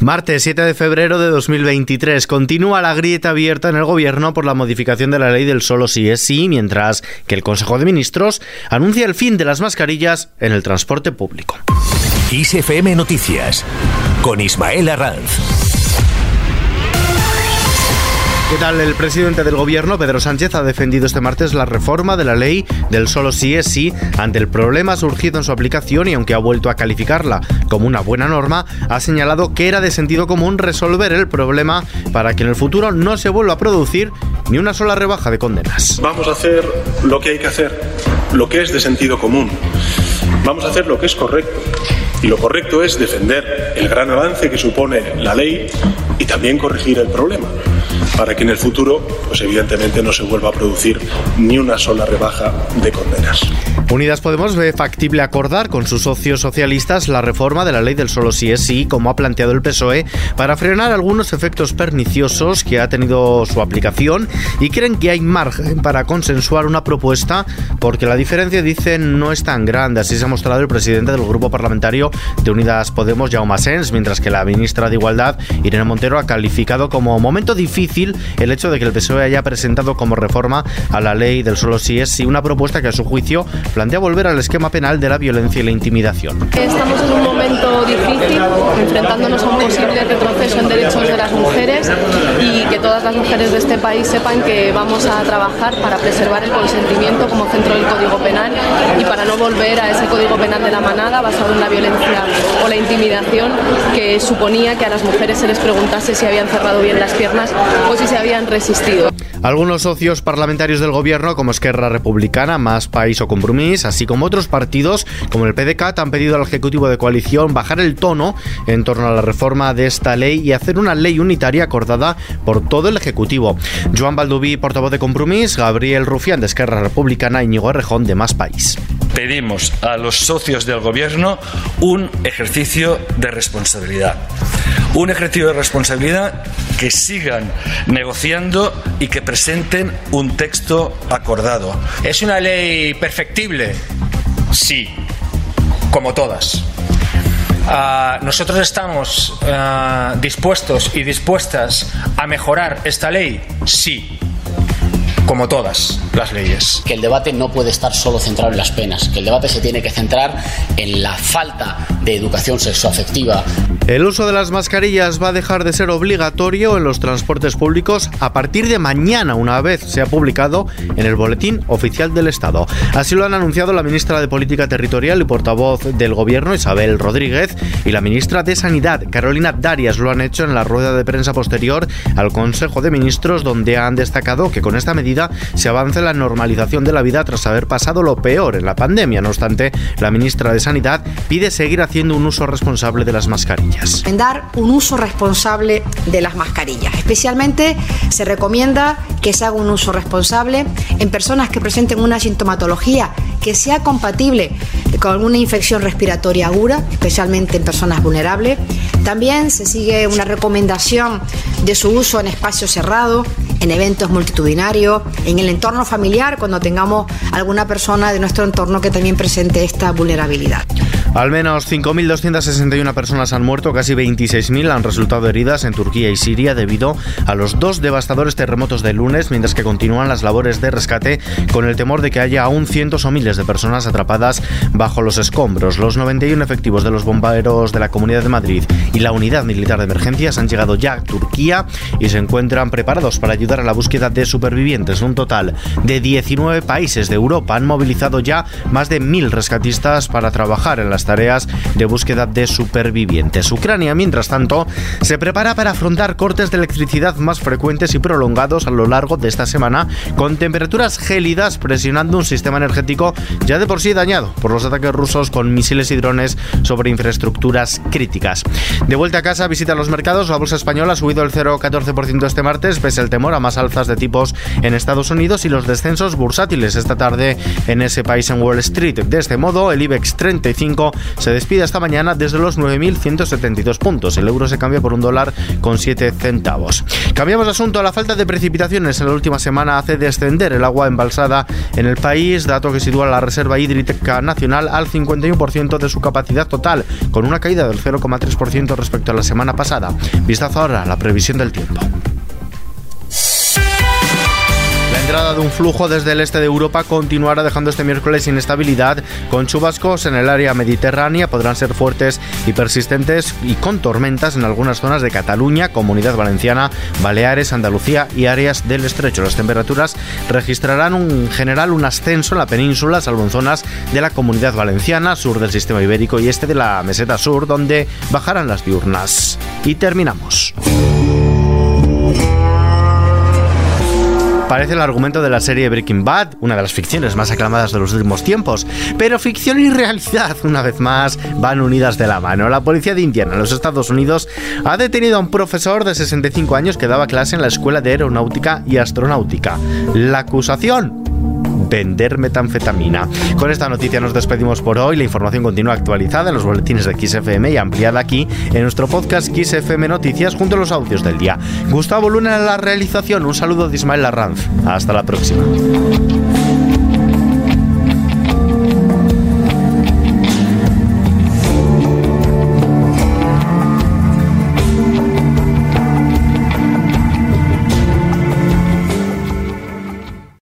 Martes 7 de febrero de 2023. Continúa la grieta abierta en el gobierno por la modificación de la ley del solo sí es sí, mientras que el Consejo de Ministros anuncia el fin de las mascarillas en el transporte público. ISFM Noticias con Ismael Arranz. ¿Qué tal? El presidente del gobierno, Pedro Sánchez, ha defendido este martes la reforma de la ley del solo sí es sí ante el problema surgido en su aplicación y aunque ha vuelto a calificarla como una buena norma, ha señalado que era de sentido común resolver el problema para que en el futuro no se vuelva a producir ni una sola rebaja de condenas. Vamos a hacer lo que hay que hacer, lo que es de sentido común. Vamos a hacer lo que es correcto. Y lo correcto es defender el gran avance que supone la ley y también corregir el problema para que en el futuro, pues evidentemente no se vuelva a producir ni una sola rebaja de condenas. Unidas Podemos ve factible acordar con sus socios socialistas la reforma de la ley del solo sí es sí, como ha planteado el PSOE, para frenar algunos efectos perniciosos que ha tenido su aplicación y creen que hay margen para consensuar una propuesta porque la diferencia, dicen, no es tan grande. Así se ha mostrado el presidente del grupo parlamentario de Unidas Podemos, Jaume Sens, mientras que la ministra de Igualdad, Irene Montero, ha calificado como momento difícil el hecho de que el PSOE haya presentado como reforma a la ley del solo sí es sí una propuesta que a su juicio plantea volver al esquema penal de la violencia y la intimidación. Estamos en un momento difícil, enfrentándonos a un posible retroceso en derechos de las mujeres y que todas las mujeres de este país sepan que vamos a trabajar para preservar el consentimiento como centro del Código Penal y para no volver a ese Código Penal de la manada basado en la violencia o la intimidación que suponía que a las mujeres se les preguntase si habían cerrado bien las piernas si se habían resistido. Algunos socios parlamentarios del gobierno, como Esquerra Republicana, Más País o Compromís, así como otros partidos, como el PDCAT, han pedido al Ejecutivo de Coalición bajar el tono en torno a la reforma de esta ley y hacer una ley unitaria acordada por todo el Ejecutivo. Joan Balduví, portavoz de Compromís, Gabriel Rufián, de Esquerra Republicana, y Íñigo Errejón, de Más País. Pedimos a los socios del gobierno un ejercicio de responsabilidad. Un ejercicio de responsabilidad que sigan negociando y que presenten un texto acordado. ¿Es una ley perfectible? Sí, como todas. Ah, nosotros estamos ah, dispuestos y dispuestas a mejorar esta ley, sí, como todas las leyes. Que el debate no puede estar solo centrado en las penas, que el debate se tiene que centrar en la falta de educación sexoafectiva. El uso de las mascarillas va a dejar de ser obligatorio en los transportes públicos a partir de mañana, una vez se ha publicado en el Boletín Oficial del Estado. Así lo han anunciado la ministra de Política Territorial y portavoz del Gobierno, Isabel Rodríguez, y la ministra de Sanidad, Carolina Darias, lo han hecho en la rueda de prensa posterior al Consejo de Ministros, donde han destacado que con esta medida se avanza en la normalización de la vida tras haber pasado lo peor en la pandemia. No obstante, la ministra de Sanidad pide seguir haciendo un uso responsable de las mascarillas. Dar un uso responsable de las mascarillas. Especialmente se recomienda que se haga un uso responsable en personas que presenten una sintomatología que sea compatible con alguna infección respiratoria aguda, especialmente en personas vulnerables. También se sigue una recomendación de su uso en espacios cerrados, en eventos multitudinarios, en el entorno familiar, cuando tengamos alguna persona de nuestro entorno que también presente esta vulnerabilidad. Al menos 5.261 personas han muerto, casi 26.000 han resultado heridas en Turquía y Siria debido a los dos devastadores terremotos de lunes, mientras que continúan las labores de rescate con el temor de que haya aún cientos o miles de personas atrapadas bajo los escombros. Los 91 efectivos de los bomberos de la Comunidad de Madrid y la Unidad Militar de Emergencias han llegado ya a Turquía y se encuentran preparados para ayudar a la búsqueda de supervivientes. Un total de 19 países de Europa han movilizado ya más de mil rescatistas para trabajar en las tareas de búsqueda de supervivientes. Ucrania, mientras tanto, se prepara para afrontar cortes de electricidad más frecuentes y prolongados a lo largo de esta semana, con temperaturas gélidas presionando un sistema energético ya de por sí dañado por los ataques rusos con misiles y drones sobre infraestructuras críticas. De vuelta a casa, visita los mercados. La bolsa española ha subido el 0,14% este martes, pese al temor a más alzas de tipos en Estados Unidos y los descensos bursátiles esta tarde en ese país en Wall Street. De este modo, el IBEX 35 tipo se despide esta mañana desde los 9.172 puntos. El euro se cambia por un dólar con 7 centavos. Cambiamos de asunto. La falta de precipitaciones en la última semana hace descender el agua embalsada en el país, dato que sitúa la Reserva Hídrica Nacional al 51% de su capacidad total, con una caída del 0,3% respecto a la semana pasada. Vistazo ahora a la previsión del tiempo. Entrada de un flujo desde el este de Europa continuará dejando este miércoles inestabilidad, con chubascos en el área mediterránea, podrán ser fuertes y persistentes y con tormentas en algunas zonas de Cataluña, Comunidad Valenciana, Baleares, Andalucía y áreas del estrecho. Las temperaturas registrarán en general un ascenso en la península, salvo en zonas de la Comunidad Valenciana, sur del sistema ibérico y este de la meseta sur, donde bajarán las diurnas. Y terminamos. Parece el argumento de la serie Breaking Bad, una de las ficciones más aclamadas de los últimos tiempos. Pero ficción y realidad, una vez más, van unidas de la mano. La policía de Indiana, en los Estados Unidos, ha detenido a un profesor de 65 años que daba clase en la Escuela de Aeronáutica y Astronáutica. La acusación vender metanfetamina. Con esta noticia nos despedimos por hoy. La información continúa actualizada en los boletines de XFM y ampliada aquí en nuestro podcast XFM Noticias junto a los audios del día. Gustavo Luna en la realización. Un saludo de Ismael Larranz. Hasta la próxima.